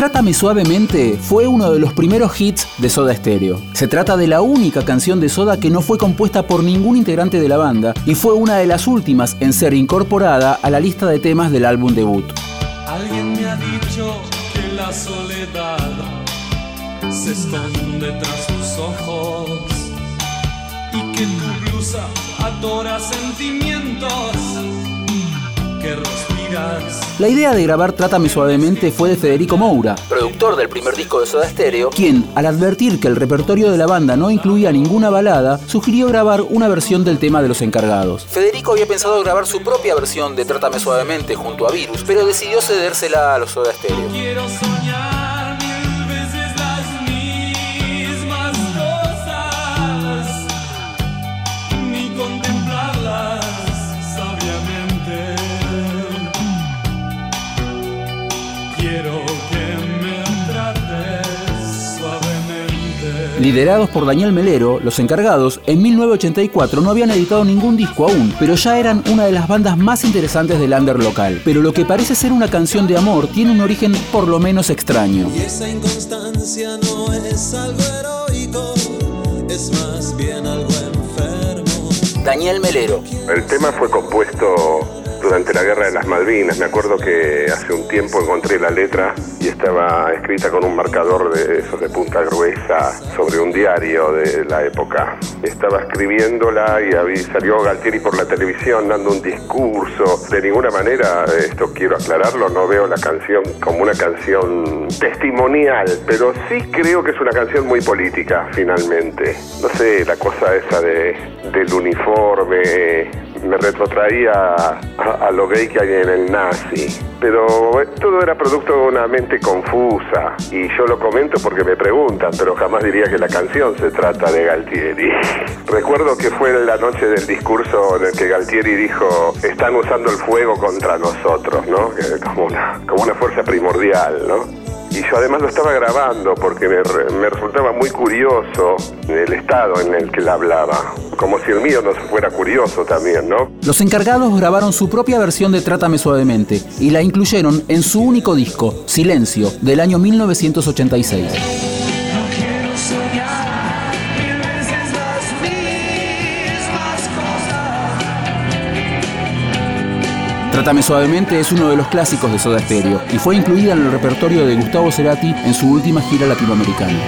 Trátame suavemente fue uno de los primeros hits de Soda Stereo. Se trata de la única canción de Soda que no fue compuesta por ningún integrante de la banda y fue una de las últimas en ser incorporada a la lista de temas del álbum debut. Alguien me ha dicho que la soledad se esconde tras tus ojos y que tu blusa adora sentimientos la idea de grabar Trátame Suavemente fue de Federico Moura, productor del primer disco de Soda Stereo, quien, al advertir que el repertorio de la banda no incluía ninguna balada, sugirió grabar una versión del tema de los encargados. Federico había pensado grabar su propia versión de Trátame Suavemente junto a Virus, pero decidió cedérsela a los Soda Stereo. Liderados por Daniel Melero, los encargados en 1984 no habían editado ningún disco aún, pero ya eran una de las bandas más interesantes del under local. Pero lo que parece ser una canción de amor tiene un origen por lo menos extraño. Y esa inconstancia no es algo heroico, es más bien algo enfermo. Daniel Melero. El tema fue compuesto durante la Guerra de las Malvinas. Me acuerdo que hace un tiempo encontré la letra y estaba escrita con un marcador de esos de punta gruesa sobre un diario de la época. Estaba escribiéndola y salió Galtieri por la televisión dando un discurso. De ninguna manera, esto quiero aclararlo, no veo la canción como una canción testimonial, pero sí creo que es una canción muy política, finalmente. No sé, la cosa esa de, del uniforme, me retrotraía a, lo gay que hay en el nazi. Pero eh, todo era producto de una mente confusa. Y yo lo comento porque me preguntan, pero jamás diría que la canción se trata de Galtieri. Recuerdo que fue la noche del discurso en el que Galtieri dijo, están usando el fuego contra nosotros, ¿no? Como una, como una fuerza primordial, ¿no? Y yo además lo estaba grabando porque me, re- me resultaba muy curioso el estado en el que él hablaba. Como si el mío no fuera curioso también, ¿no? Los encargados grabaron su propia versión de Trátame Suavemente y la incluyeron en su único disco, Silencio, del año 1986. Trátame Suavemente es uno de los clásicos de Soda Stereo y fue incluida en el repertorio de Gustavo Cerati en su última gira latinoamericana.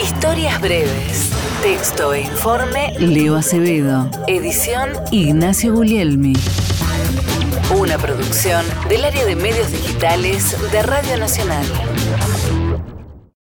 Historias breves. Texto e informe Leo Acevedo. Edición Ignacio Guglielmi. Una producción del área de medios digitales de Radio Nacional.